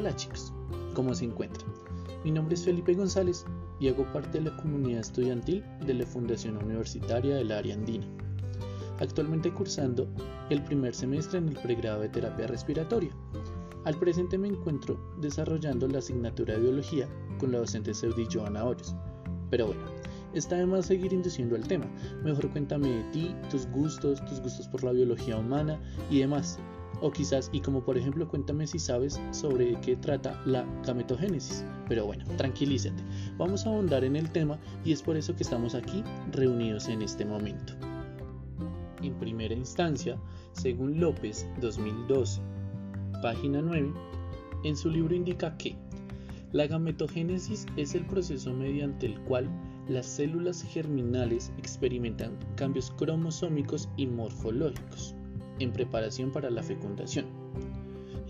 Hola chicos, ¿cómo se encuentran? Mi nombre es Felipe González y hago parte de la comunidad estudiantil de la Fundación Universitaria del Área Andina. Actualmente cursando el primer semestre en el pregrado de terapia respiratoria. Al presente me encuentro desarrollando la asignatura de biología con la docente Seudi Joana Hoyos. Pero bueno, está de más seguir induciendo al tema. Mejor cuéntame de ti, tus gustos, tus gustos por la biología humana y demás. O quizás, y como por ejemplo, cuéntame si sabes sobre qué trata la gametogénesis. Pero bueno, tranquilízate. Vamos a ahondar en el tema y es por eso que estamos aquí reunidos en este momento. En primera instancia, según López 2012, página 9, en su libro indica que la gametogénesis es el proceso mediante el cual las células germinales experimentan cambios cromosómicos y morfológicos en preparación para la fecundación.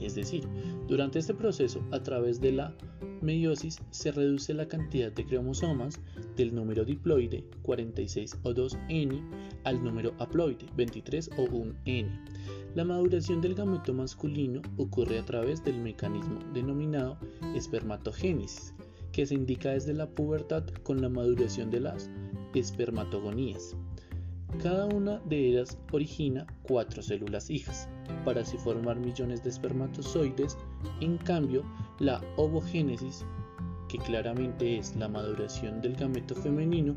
Es decir, durante este proceso, a través de la meiosis, se reduce la cantidad de cromosomas del número diploide 46 o 2N al número haploide 23 o 1N. La maduración del gameto masculino ocurre a través del mecanismo denominado espermatogénesis, que se indica desde la pubertad con la maduración de las espermatogonías. Cada una de ellas origina cuatro células hijas, para así formar millones de espermatozoides. En cambio, la ovogénesis, que claramente es la maduración del gameto femenino,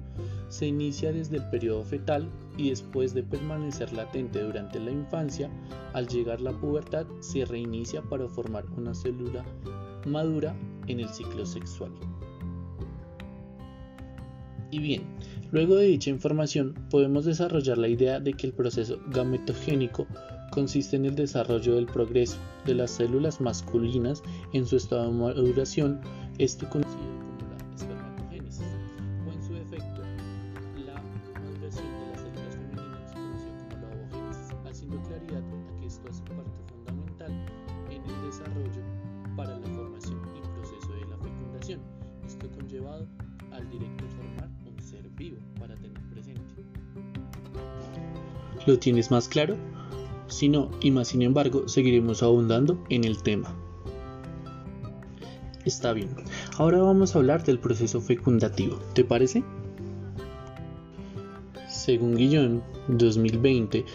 se inicia desde el periodo fetal y después de permanecer latente durante la infancia, al llegar la pubertad se reinicia para formar una célula madura en el ciclo sexual. Y bien, luego de dicha información podemos desarrollar la idea de que el proceso gametogénico consiste en el desarrollo del progreso de las células masculinas en su estado de maduración, esto conocido como la espermatogénesis, o en su efecto la maduración de las células femeninas conocido como la ovogénesis, haciendo claridad a que esto hace parte fundamental en el desarrollo para la formación y proceso de la fecundación, esto conllevado al directo formar ser vivo para tener presente. ¿Lo tienes más claro? Si no, y más sin embargo, seguiremos abundando en el tema. Está bien, ahora vamos a hablar del proceso fecundativo, ¿te parece? Según Guillón, 2020,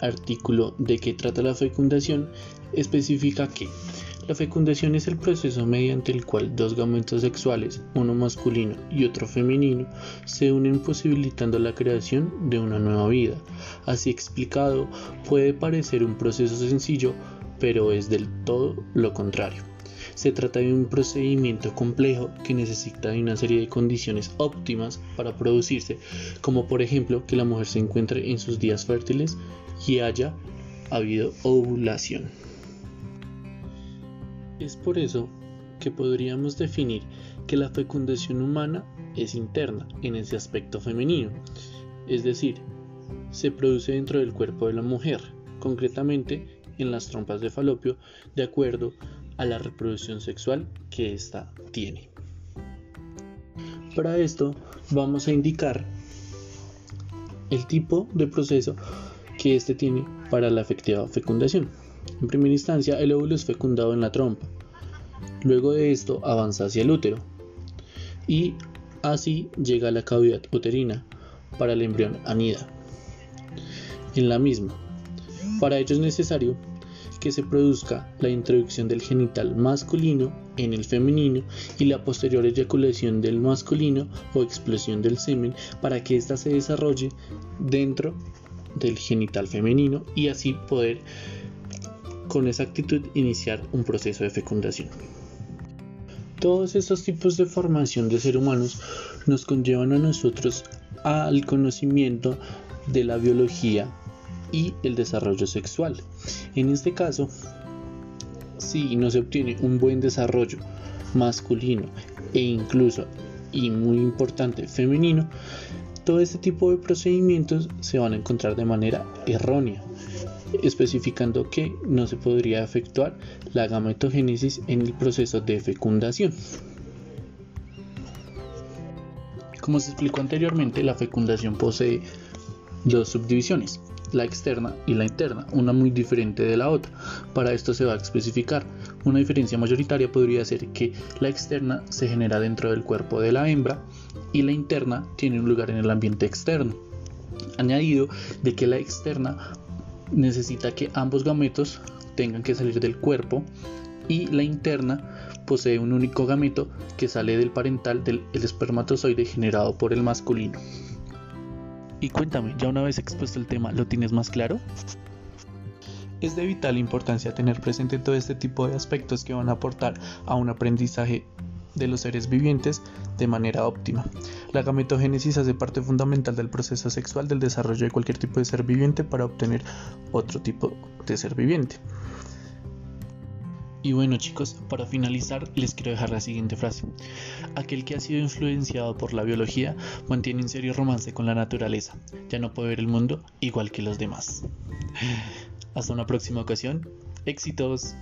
artículo de qué trata la fecundación, especifica que la fecundación es el proceso mediante el cual dos gametos sexuales, uno masculino y otro femenino, se unen posibilitando la creación de una nueva vida. Así explicado, puede parecer un proceso sencillo, pero es del todo lo contrario. Se trata de un procedimiento complejo que necesita de una serie de condiciones óptimas para producirse, como por ejemplo que la mujer se encuentre en sus días fértiles y haya habido ovulación. Es por eso que podríamos definir que la fecundación humana es interna en ese aspecto femenino, es decir, se produce dentro del cuerpo de la mujer, concretamente en las trompas de falopio, de acuerdo a la reproducción sexual que ésta tiene. Para esto vamos a indicar el tipo de proceso que éste tiene para la efectiva fecundación. En primera instancia, el óvulo es fecundado en la trompa. Luego de esto avanza hacia el útero. Y así llega a la cavidad uterina para el embrión anida. En la misma. Para ello es necesario que se produzca la introducción del genital masculino en el femenino y la posterior eyaculación del masculino o explosión del semen para que ésta se desarrolle dentro del genital femenino y así poder con exactitud iniciar un proceso de fecundación. Todos estos tipos de formación de seres humanos nos conllevan a nosotros al conocimiento de la biología y el desarrollo sexual. En este caso, si no se obtiene un buen desarrollo masculino e incluso y muy importante femenino, todo este tipo de procedimientos se van a encontrar de manera errónea especificando que no se podría efectuar la gametogénesis en el proceso de fecundación. Como se explicó anteriormente, la fecundación posee dos subdivisiones, la externa y la interna, una muy diferente de la otra. Para esto se va a especificar. Una diferencia mayoritaria podría ser que la externa se genera dentro del cuerpo de la hembra y la interna tiene un lugar en el ambiente externo. Añadido de que la externa necesita que ambos gametos tengan que salir del cuerpo y la interna posee un único gameto que sale del parental del espermatozoide generado por el masculino. Y cuéntame, ya una vez expuesto el tema, ¿lo tienes más claro? Es de vital importancia tener presente todo este tipo de aspectos que van a aportar a un aprendizaje de los seres vivientes de manera óptima. La gametogénesis hace parte fundamental del proceso sexual del desarrollo de cualquier tipo de ser viviente para obtener otro tipo de ser viviente. Y bueno chicos, para finalizar les quiero dejar la siguiente frase. Aquel que ha sido influenciado por la biología mantiene un serio romance con la naturaleza. Ya no puede ver el mundo igual que los demás. Hasta una próxima ocasión. Éxitos.